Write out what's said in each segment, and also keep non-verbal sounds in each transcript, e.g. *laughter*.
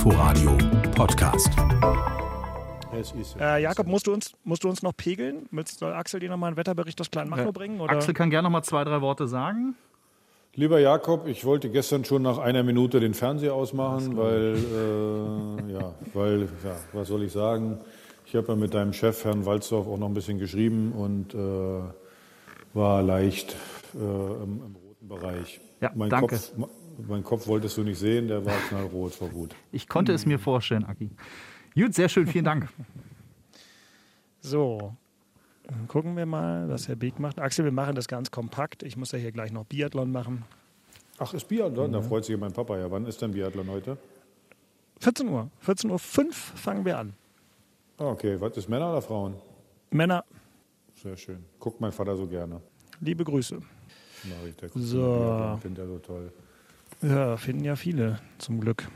Inforadio Podcast. Äh, Jakob, musst du, uns, musst du uns noch pegeln? Soll Axel dir nochmal einen Wetterbericht aus Kleinmachnow Ja. bringen? Oder? Axel kann gerne noch mal zwei, drei Worte sagen. Lieber Jakob, ich wollte gestern schon nach einer Minute den Fernseher ausmachen, weil, äh, ja, weil, ja, was soll ich sagen? Ich habe ja mit deinem Chef, Herrn Walzdorf, auch noch ein bisschen geschrieben und äh, war leicht äh, im, im roten Bereich. Ja, mein danke. Kopf, mein Kopf wolltest du nicht sehen, der war knallrot vor Wut. Ich konnte es mir vorstellen, Aki. Gut, sehr schön, vielen Dank. So, dann gucken wir mal, was Herr Beek macht. Axel, wir machen das ganz kompakt. Ich muss ja hier gleich noch Biathlon machen. Ach, ist Biathlon? Da freut sich mein Papa ja. Wann ist denn Biathlon heute? 14 Uhr. 14.05 Uhr fangen wir an. Ah, okay. Was ist Männer oder Frauen? Männer, Sehr schön. Guckt mein Vater so gerne. liebe Grüße. Mach ich, der guckt So. Biathlon, Findet er so toll. Ja, finden ja viele, zum Glück.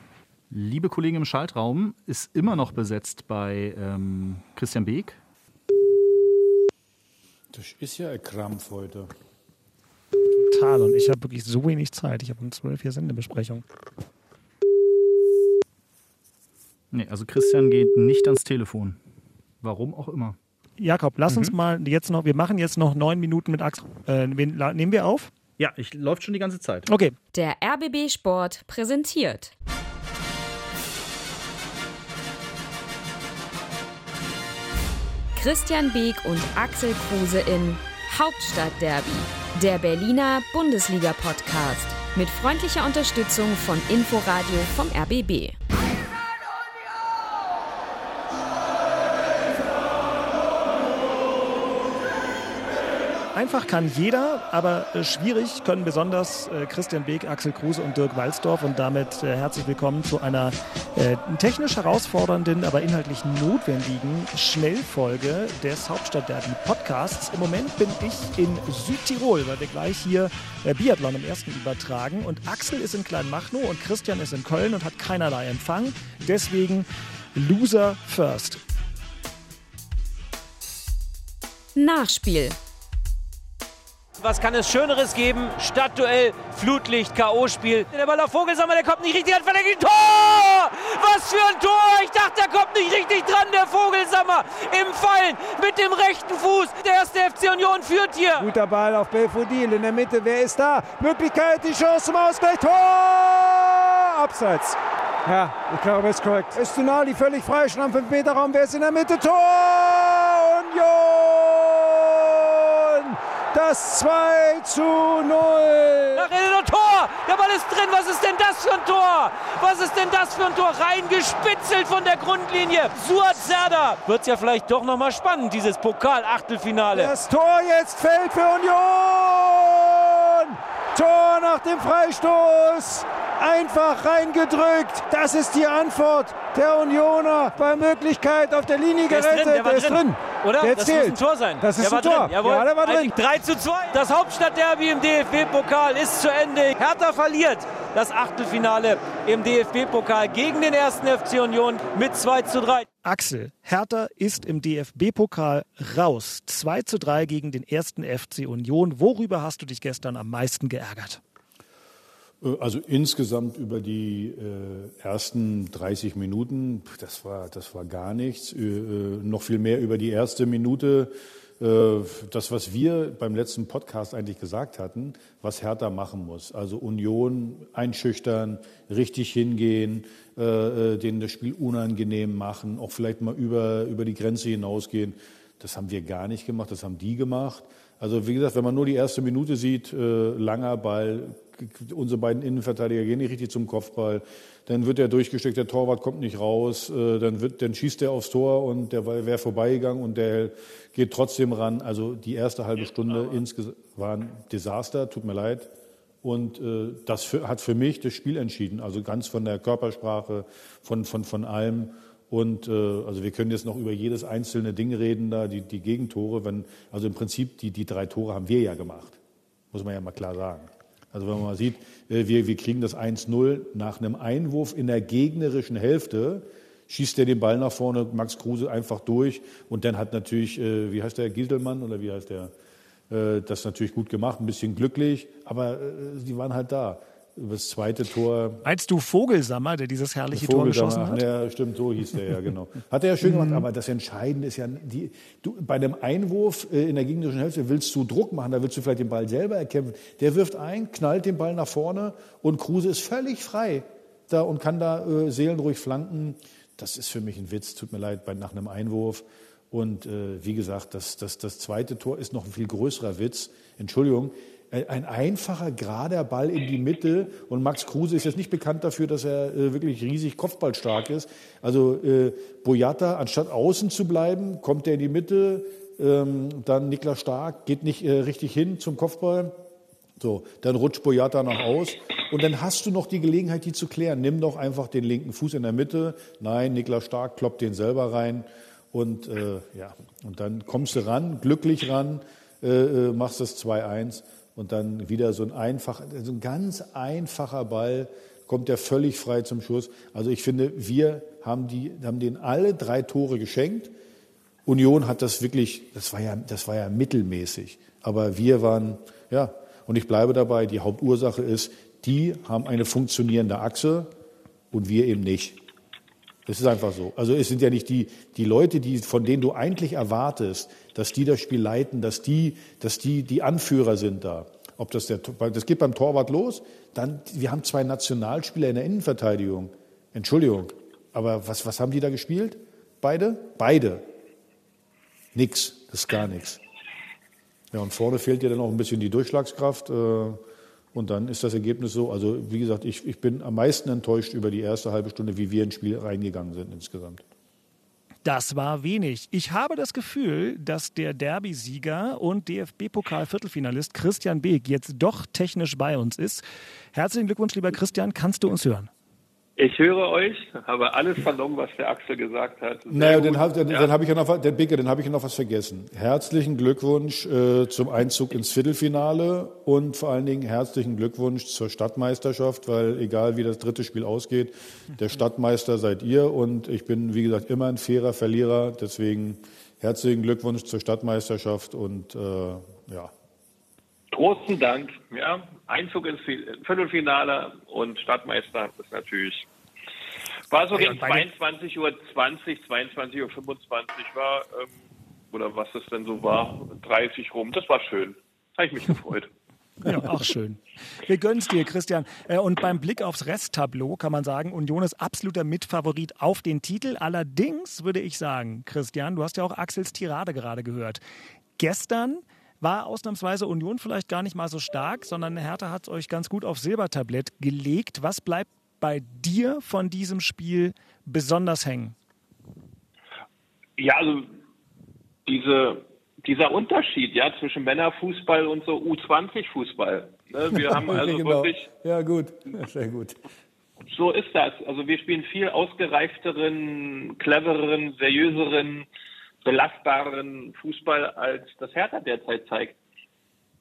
Liebe Kollegen im Schaltraum, ist immer noch besetzt bei ähm, Christian Beek. Das ist ja ein Krampf heute. Total. Und ich habe wirklich so wenig Zeit. Ich habe um 12 hier Sendebesprechung. Nee, also Christian geht nicht ans Telefon. Warum auch immer. Jakob, lass uns mal jetzt noch, wir machen jetzt noch neun Minuten mit Axel. Äh, nehmen wir auf? Ja, ich läuft schon die ganze Zeit. Okay. Der RBB Sport präsentiert. Christian Beek und Axel Kruse in Hauptstadtderby, der Berliner Bundesliga-Podcast. Mit freundlicher Unterstützung von Inforadio vom RBB. Einfach kann jeder, aber äh, schwierig können besonders äh, Christian Beek, Axel Kruse und Dirk Walzdorf. Und damit äh, herzlich willkommen zu einer technisch herausfordernden, aber inhaltlich notwendigen Schnellfolge des Hauptstadtderby Podcasts. Im Moment bin ich in Südtirol, weil wir gleich hier Biathlon im ersten übertragen. Und Axel ist in Kleinmachnow und Christian ist in Köln und hat keinerlei Empfang. Deswegen Loser first. Nachspiel. Was kann es Schöneres geben? Stadtduell, Flutlicht, K.O.-Spiel. Der Ball auf Vogelsammer, der kommt nicht richtig an Verlängerung. Tor! Was für ein Tor! Ich dachte, der kommt nicht richtig dran, der Vogelsammer. Im Fallen mit dem rechten Fuß. Der erste FC Union führt hier. Guter Ball auf Belfodil in der Mitte. Wer ist da? Möglichkeit, die Chance zum Ausgleich. Tor! Abseits. Ja, ich glaube, ist korrekt. Östunali völlig frei, schon am 5-Meter-Raum. Wer ist in der Mitte? Tor! Union! Das 2 zu 0. Nach Innen und Tor! Der Ball ist drin. Was ist denn das für ein Tor? Was ist denn das für ein Tor? Reingespitzelt von der Grundlinie. Suat Serdar. Wird's ja vielleicht doch nochmal spannend, dieses Pokal-Achtelfinale. Das Tor jetzt fällt für Union. Tor nach dem Freistoß. Einfach reingedrückt. Das ist die Antwort der Unioner bei Möglichkeit auf der Linie Der ist gerettet. drin, der ist drin. Oder? Der das zählt. muss ein Tor sein. Das ist der ein war Tor. Drin. Jawohl. Ja, der war drin. Eigentlich 3 zu 2. Das Hauptstadtderby im DFB-Pokal ist zu Ende. Hertha verliert das Achtelfinale im DFB-Pokal gegen den ersten FC Union mit 2 zu 3. Axel, Hertha ist im DFB-Pokal raus. 2 zu 3 gegen den ersten FC Union. Worüber hast du dich gestern am meisten geärgert? Äh, Also insgesamt über die äh, ersten 30 Minuten, das war, das war gar nichts. Äh, äh, noch viel mehr über die erste Minute. Äh, das, was wir beim letzten Podcast eigentlich gesagt hatten, was Hertha machen muss. Also Union einschüchtern, richtig hingehen, äh, denen das Spiel unangenehm machen, auch vielleicht mal über, über die Grenze hinausgehen. Das haben wir gar nicht gemacht, das haben die gemacht. Also wie gesagt, wenn man nur die erste Minute sieht, äh, langer Ball, unsere beiden Innenverteidiger gehen nicht richtig zum Kopfball, dann wird er durchgesteckt, der Torwart kommt nicht raus, äh, dann, wird, dann schießt er aufs Tor und der wäre vorbeigegangen und der geht trotzdem ran. Also die erste halbe Stunde insgesamt war ein Desaster, tut mir leid. Und äh, das für, hat für mich das Spiel entschieden, also ganz von der Körpersprache, von, von, von allem. Und äh, also wir können jetzt noch über jedes einzelne Ding reden, da die, die Gegentore. Wenn, also im Prinzip die, die drei Tore haben wir ja gemacht, muss man ja mal klar sagen. Also wenn man mal sieht, äh, wir, wir kriegen das 1-0 nach einem Einwurf in der gegnerischen Hälfte, schießt er den Ball nach vorne, Max Kruse einfach durch und dann hat natürlich, äh, wie heißt der, Gieselmann oder wie heißt der, äh, das natürlich gut gemacht, ein bisschen glücklich, aber äh, die waren halt da. Das zweite Tor. Meinst du Vogelsammer, der dieses herrliche Tor geschossen hat? Ja, stimmt, so hieß der ja, genau. Hat er ja schön gemacht, aber das Entscheidende ist ja, die, du, bei dem Einwurf äh, in der gegnerischen Hälfte willst du Druck machen, da willst du vielleicht den Ball selber erkämpfen. Der wirft ein, knallt den Ball nach vorne und Kruse ist völlig frei da und kann da äh, seelenruhig flanken. Das ist für mich ein Witz, tut mir leid, bei, nach einem Einwurf. Und äh, wie gesagt, das, das, das zweite Tor ist noch ein viel größerer Witz. Entschuldigung, ein einfacher, gerader Ball in die Mitte. Und Max Kruse ist jetzt nicht bekannt dafür, dass er äh, wirklich riesig kopfballstark ist. Also äh, Boyata, anstatt außen zu bleiben, kommt er in die Mitte. Ähm, dann Niklas Stark geht nicht äh, richtig hin zum Kopfball. So, dann rutscht Boyata nach aus. Und dann hast du noch die Gelegenheit, die zu klären. Nimm doch einfach den linken Fuß in der Mitte. Nein, Niklas Stark kloppt den selber rein. Und äh, ja, und dann kommst du ran, glücklich ran, äh, äh machst das 2-1 und dann wieder so ein einfacher, so ein ganz einfacher Ball, kommt der völlig frei zum Schuss. Also ich finde, wir haben, die, haben denen alle drei Tore geschenkt. Union hat das wirklich, das war ja, das war ja mittelmäßig. Aber wir waren, ja, und ich bleibe dabei, die Hauptursache ist, die haben eine funktionierende Achse und wir eben nicht. Das ist einfach so. Also es sind ja nicht die, die Leute, die, von denen du eigentlich erwartest, dass die das Spiel leiten, dass die, dass die die Anführer sind da. Ob das der, das geht beim Torwart los. Dann, wir haben zwei Nationalspieler in der Innenverteidigung. Entschuldigung. Aber was, was haben die da gespielt? Beide? Beide. Nix. Das ist gar nichts. Ja, und vorne fehlt dir dann auch ein bisschen die Durchschlagskraft. Äh, und dann ist das Ergebnis so. Also, wie gesagt, ich, ich bin am meisten enttäuscht über die erste halbe Stunde, wie wir ins Spiel reingegangen sind insgesamt. Das war wenig. Ich habe das Gefühl, dass der Derby-Sieger und DFB-Pokal-Viertelfinalist Christian Beek jetzt doch technisch bei uns ist. Herzlichen Glückwunsch, lieber Christian. Kannst du uns hören? Ich höre euch, habe alles vernommen, was der Axel gesagt hat. Sehr naja, dann, hab, dann, ja. dann habe ich ja noch, der Bicke, dann habe ich ja noch was vergessen. Herzlichen Glückwunsch äh, zum Einzug ins Viertelfinale und vor allen Dingen herzlichen Glückwunsch zur Stadtmeisterschaft, weil egal wie das dritte Spiel ausgeht, der Stadtmeister seid ihr und ich bin, wie gesagt, immer ein fairer Verlierer. Deswegen herzlichen Glückwunsch zur Stadtmeisterschaft und äh, ja. Großen Dank. Ja, Einzug ins Viertelfinale und Stadtmeister ist natürlich. War so gegen 22 Uhr 20, 22 Uhr 25 war, ähm, oder was es denn so war, 30 rum. Das war schön. Habe ich mich gefreut. *laughs* Ja, auch schön. Wir gönnen es dir, Christian. Äh, und beim Blick aufs Resttableau kann man sagen, Union ist absoluter Mitfavorit auf den Titel. Allerdings würde ich sagen, Christian, du hast ja auch Axels Tirade gerade gehört. Gestern war ausnahmsweise Union vielleicht gar nicht mal so stark, sondern Hertha hat es euch ganz gut auf Silbertablett gelegt. Was bleibt bei dir von diesem Spiel besonders hängen? Ja, also diese, dieser Unterschied ja, zwischen Männerfußball und so U20-Fußball. Ne? *laughs* Wir haben also genau. wirklich. Ja, gut, *laughs* sehr gut. So ist das. Also wir spielen viel ausgereifteren, clevereren, seriöseren belastbaren Fußball als das Hertha derzeit zeigt.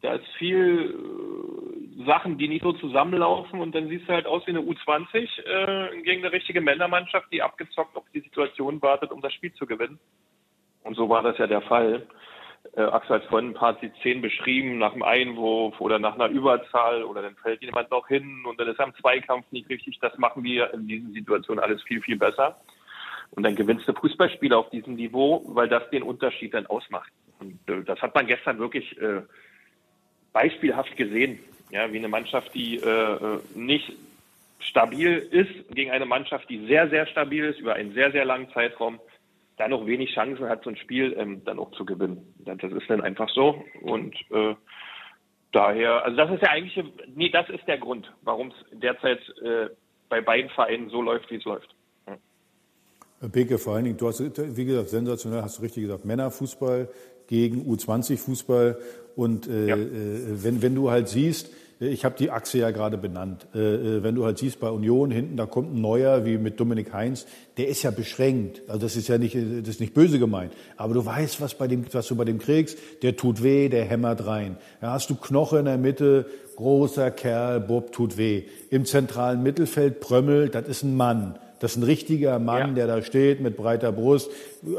Da ist viel äh, Sachen, die nicht so zusammenlaufen und dann siehst du halt aus wie eine U20 äh, gegen eine richtige Männermannschaft, die abgezockt auf die Situation wartet, um das Spiel zu gewinnen. Und so war das ja der Fall. Äh, Axel hat vorhin ein paar Szenen beschrieben, nach einem Einwurf oder nach einer Überzahl oder dann fällt jemand noch hin und dann ist am Zweikampf nicht richtig. Das machen wir in diesen Situationen alles viel, viel besser. Und dann gewinnst du Fußballspiele auf diesem Niveau, weil das den Unterschied dann ausmacht. Und äh, das hat man gestern wirklich äh, beispielhaft gesehen. Ja, wie eine Mannschaft, die äh, äh, nicht stabil ist, gegen eine Mannschaft, die sehr, sehr stabil ist, über einen sehr, sehr langen Zeitraum, dann noch wenig Chancen hat, so ein Spiel ähm, dann auch zu gewinnen. Das ist dann einfach so. Und äh, daher, also das ist der eigentliche, nee, das ist der Grund, warum es derzeit äh, bei beiden Vereinen so läuft, wie es läuft. Beke, vor allen Dingen, du hast, wie gesagt, sensationell, hast du richtig gesagt, Männerfußball gegen U20-Fußball. Und äh, ja. äh, wenn, wenn du halt siehst, ich habe die Achse ja gerade benannt, äh, äh, wenn du halt siehst, bei Union hinten, da kommt ein Neuer wie mit Dominik Heinz, der ist ja beschränkt. Also das ist ja nicht, das ist nicht böse gemeint. Aber du weißt, was, bei dem, was du bei dem kriegst, der tut weh, der hämmert rein. Da hast du Knoche in der Mitte, großer Kerl, Bob tut weh. Im zentralen Mittelfeld Prömmel, das ist ein Mann. Das ist ein richtiger Mann, ja. der da steht mit breiter Brust.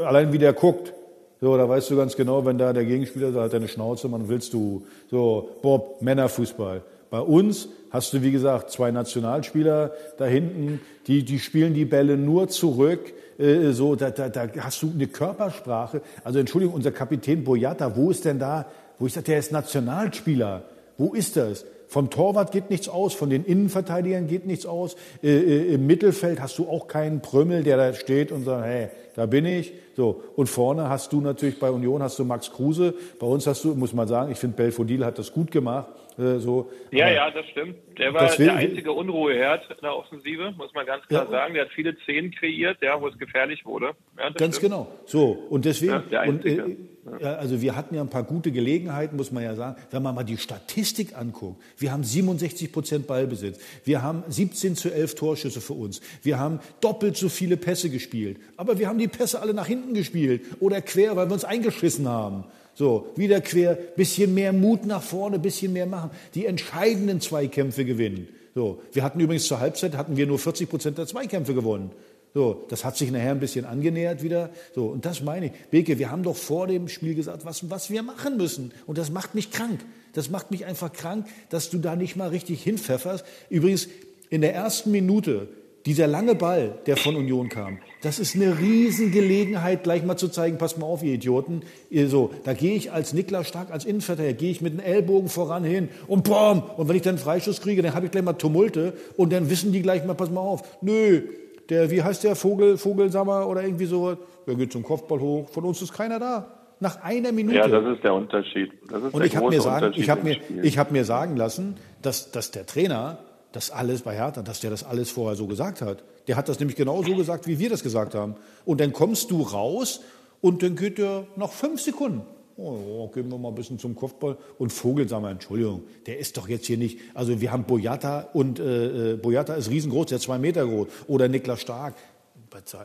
Allein wie der guckt. So, da weißt du ganz genau, wenn da der Gegenspieler da hat eine Schnauze, man willst du. So, Bob, Männerfußball. Bei uns hast du, wie gesagt, zwei Nationalspieler da hinten, die, die spielen die Bälle nur zurück. Äh, so, da, da, da hast du eine Körpersprache. Also Entschuldigung, unser Kapitän Boyata, wo ist denn da, wo ich sage, der ist Nationalspieler. Wo ist das? Vom Torwart geht nichts aus, von den Innenverteidigern geht nichts aus. Äh, äh, Im Mittelfeld hast du auch keinen Prömmel, der da steht und sagt, hey, da bin ich. So. Und vorne hast du natürlich bei Union hast du Max Kruse. Bei uns hast du, muss man sagen, ich finde Belfodil hat das gut gemacht. Äh, so. Ja, ja, das stimmt. Der war will, der einzige Unruheherd in der Offensive, muss man ganz klar ja. sagen. Der hat viele Szenen kreiert, ja, wo es gefährlich wurde. Ja, ganz stimmt. genau. So, und deswegen, ja, und, äh, also wir hatten ja ein paar gute Gelegenheiten, muss man ja sagen. Wenn man mal die Statistik anguckt, wir haben 67 Prozent Ballbesitz. Wir haben 17 zu 11 Torschüsse für uns. Wir haben doppelt so viele Pässe gespielt. Aber wir haben die Pässe alle nach hinten gespielt oder quer, weil wir uns eingeschissen haben. So, wieder quer, bisschen mehr Mut nach vorne, bisschen mehr machen. Die entscheidenden Zweikämpfe gewinnen. So, wir hatten übrigens zur Halbzeit hatten wir nur 40 Prozent der Zweikämpfe gewonnen. So, das hat sich nachher ein bisschen angenähert wieder. So, und das meine ich. Beke, wir haben doch vor dem Spiel gesagt, was, was wir machen müssen. Und das macht mich krank. Das macht mich einfach krank, dass du da nicht mal richtig hinpfefferst. Übrigens, in der ersten Minute dieser lange Ball, der von Union kam, das ist eine Riesengelegenheit, gleich mal zu zeigen, pass mal auf, ihr Idioten. So, da gehe ich als Niklas Stark, als Innenverteidiger, gehe ich mit den Ellbogen voran hin und boom. Und wenn ich dann einen Freischuss kriege, dann habe ich gleich mal Tumulte und dann wissen die gleich mal, pass mal auf. Nö, der, wie heißt der, Vogel, Vogelsammer oder irgendwie so, der geht zum Kopfball hoch. Von uns ist keiner da. Nach einer Minute. Ja, das ist der Unterschied. Das ist und ich habe mir, sagen, ich hab mir, ich hab mir sagen lassen, dass, dass der Trainer das alles bei Hertha, dass der das alles vorher so gesagt hat. Der hat das nämlich genau so gesagt, wie wir das gesagt haben. Und dann kommst du raus und dann geht der nach fünf Sekunden. Oh, gehen wir mal ein bisschen zum Kopfball. Und Vogel, sagen wir, Entschuldigung, der ist doch jetzt hier nicht. Also wir haben Boyata und äh, äh Boyata ist riesengroß, der ist zwei Meter groß. Oder Niklas Stark.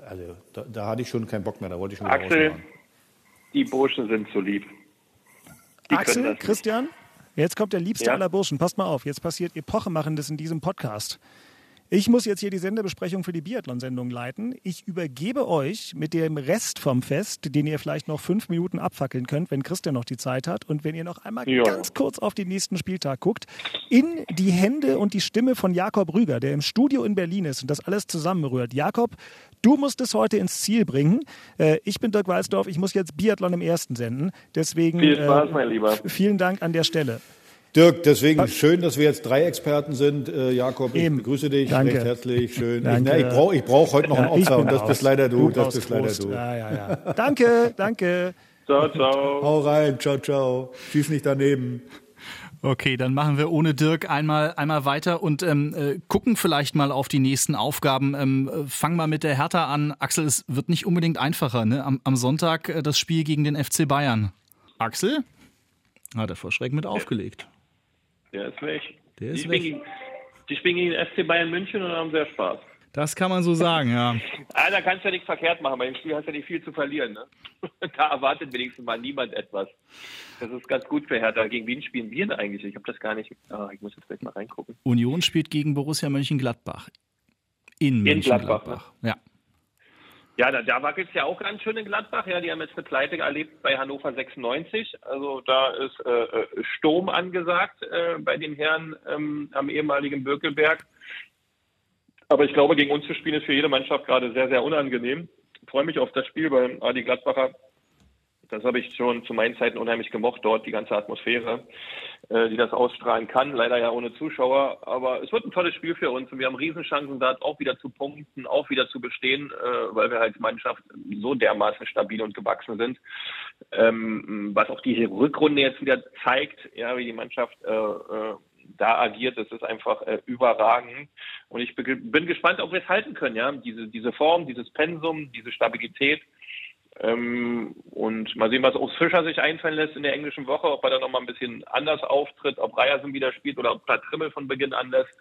Also da, da hatte ich schon keinen Bock mehr, da wollte ich schon Axel, die Burschen sind so lieb. Die Axel, Christian? Jetzt kommt der liebste ja. aller Burschen. Passt mal auf, jetzt passiert Epochemachendes in diesem Podcast. Ich muss jetzt hier die Sendebesprechung für die Biathlon-Sendung leiten. Ich übergebe euch mit dem Rest vom Fest, den ihr vielleicht noch fünf Minuten abfackeln könnt, wenn Christian noch die Zeit hat und wenn ihr noch einmal ja. ganz kurz auf den nächsten Spieltag guckt, in die Hände und die Stimme von Jakob Rüger, der im Studio in Berlin ist und das alles zusammenrührt. Jakob, du musst es heute ins Ziel bringen. Äh, ich bin Dirk Walsdorf, ich muss jetzt Biathlon im ersten senden. Deswegen Viel Spaß, mein Lieber. vielen Dank an der Stelle. Dirk, deswegen schön, dass wir jetzt drei Experten sind. Äh, Jakob, ich Eben. begrüße dich Danke. recht herzlich. Schön. Danke. Ich, ich brauche ich brauch heute noch ja, ein Opfer und das bist leider du. du das bist leider du. Ja, ja, ja. danke, danke. Ciao, ciao. Hau rein, ciao, ciao. Schieß nicht daneben. Okay, dann machen wir ohne Dirk einmal, einmal weiter und ähm, äh, gucken vielleicht mal auf die nächsten Aufgaben. Ähm, äh, fang mal mit der Hertha an. Axel, es wird nicht unbedingt einfacher. Ne? Am, am Sonntag äh, das Spiel gegen den FC Bayern. Axel? Hat er vor Schreck mit aufgelegt. Der ist weg. Der ist die weg. Spielen, die spielen gegen den FC Bayern München und haben sehr Spaß. Das kann man so sagen, ja. *laughs* ah, da kannst du ja nichts verkehrt machen. Bei dem Spiel hast du ja nicht viel zu verlieren. Ne? *laughs* da erwartet wenigstens mal niemand etwas. Das ist ganz gut für Hertha. Gegen wen spielen wir denn eigentlich? Ich habe das gar nicht. Oh, ich muss jetzt gleich mal reingucken. Union spielt gegen Borussia Mönchengladbach. In, In Mönchengladbach. Ne? Ja. Ja, da, da wackelt es ja auch ganz schön in Gladbach. Ja, die haben jetzt eine Pleite erlebt bei Hannover 96. Also da ist äh, äh, Sturm angesagt äh, bei den Herren ähm, am ehemaligen Birkelberg. Aber ich glaube, gegen uns zu spielen ist für jede Mannschaft gerade sehr, sehr unangenehm. Ich freue mich auf das Spiel, weil Adi Gladbacher das habe ich schon zu meinen Zeiten unheimlich gemocht, dort die ganze Atmosphäre, äh, die das ausstrahlen kann. Leider ja ohne Zuschauer, aber es wird ein tolles Spiel für uns und wir haben Riesenchancen, da auch wieder zu punkten, auch wieder zu bestehen, äh, weil wir halt Mannschaft so dermaßen stabil und gewachsen sind. Ähm, was auch die Rückrunde jetzt wieder zeigt, ja, wie die Mannschaft äh, äh, da agiert, das ist einfach äh, überragend. Und ich bin gespannt, ob wir es halten können, ja. Diese, diese Form, dieses Pensum, diese Stabilität. Ähm, und mal sehen, was Urs Fischer sich einfallen lässt in der englischen Woche, ob er da nochmal ein bisschen anders auftritt, ob Ryerson wieder spielt oder ob er Trimmel von Beginn an lässt.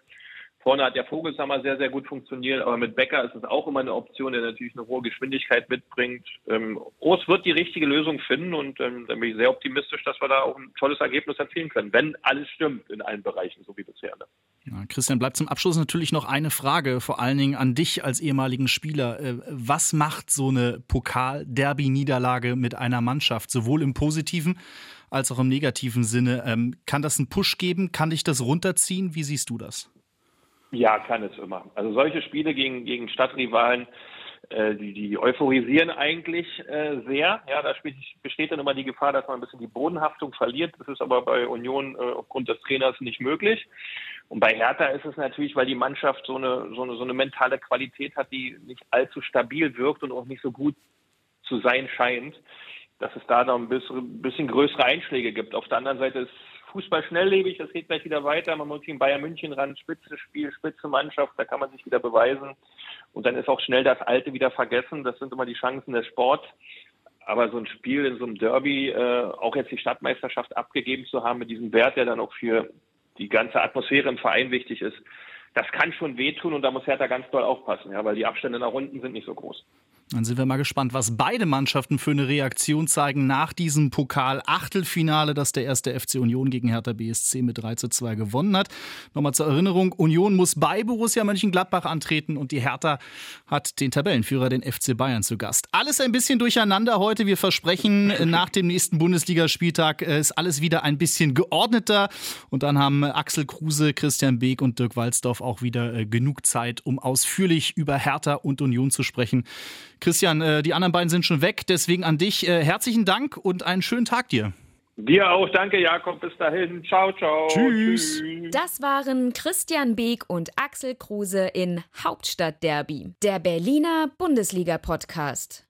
Vorne hat der Vogelsammer sehr, sehr gut funktioniert, aber mit Becker ist es auch immer eine Option, der natürlich eine hohe Geschwindigkeit mitbringt. Ähm, Urs wird die richtige Lösung finden und ähm, dann bin ich sehr optimistisch, dass wir da auch ein tolles Ergebnis erzielen können, wenn alles stimmt in allen Bereichen, so wie bisher. Ne? Ja, Christian, bleibt zum Abschluss natürlich noch eine Frage, vor allen Dingen an dich als ehemaligen Spieler. Äh, was macht so eine Pokal-Derby-Niederlage mit einer Mannschaft, sowohl im Positiven als auch im negativen Sinne. Ähm, kann das einen Push geben? Kann dich das runterziehen? Wie siehst du das? Ja, kann es immer. Also solche Spiele gegen, gegen Stadtrivalen, äh, die, die euphorisieren eigentlich äh, sehr. Ja, da besteht dann immer die Gefahr, dass man ein bisschen die Bodenhaftung verliert. Das ist aber bei Union äh, aufgrund des Trainers nicht möglich. Und bei Hertha ist es natürlich, weil die Mannschaft so eine, so eine, so eine mentale Qualität hat, die nicht allzu stabil wirkt und auch nicht so gut zu sein scheint, dass es da noch ein bisschen größere Einschläge gibt. Auf der anderen Seite ist Fußball schnelllebig, das geht gleich wieder weiter. Man muss in Bayern München ran, spitze Spiel, spitze Mannschaft, da kann man sich wieder beweisen. Und dann ist auch schnell das Alte wieder vergessen. Das sind immer die Chancen des Sports. Aber so ein Spiel in so einem Derby, äh, auch jetzt die Stadtmeisterschaft abgegeben zu haben mit diesem Wert, der dann auch für die ganze Atmosphäre im Verein wichtig ist, das kann schon wehtun und da muss Hertha ganz doll aufpassen, ja, weil die Abstände nach unten sind nicht so groß. Dann sind wir mal gespannt, was beide Mannschaften für eine Reaktion zeigen nach diesem Pokal-Achtelfinale, das der erste FC Union gegen Hertha BSC mit 3 zu 2 gewonnen hat. Nochmal zur Erinnerung, Union muss bei Borussia Mönchengladbach antreten und die Hertha hat den Tabellenführer, den FC Bayern, zu Gast. Alles ein bisschen durcheinander heute. Wir versprechen, *laughs* nach dem nächsten Bundesligaspieltag äh, ist alles wieder ein bisschen geordneter. Und dann haben Axel Kruse, Christian Beek und Dirk Walzdorf auch wieder äh, genug Zeit, um ausführlich über Hertha und Union zu sprechen. Christian, äh, die anderen beiden sind schon weg, deswegen an dich äh, herzlichen Dank und einen schönen Tag dir. Dir auch, danke Jakob, bis dahin. Ciao, ciao. Tschüss. Das waren Christian Beek und Axel Kruse in Hauptstadtderby, der Berliner Bundesliga-Podcast.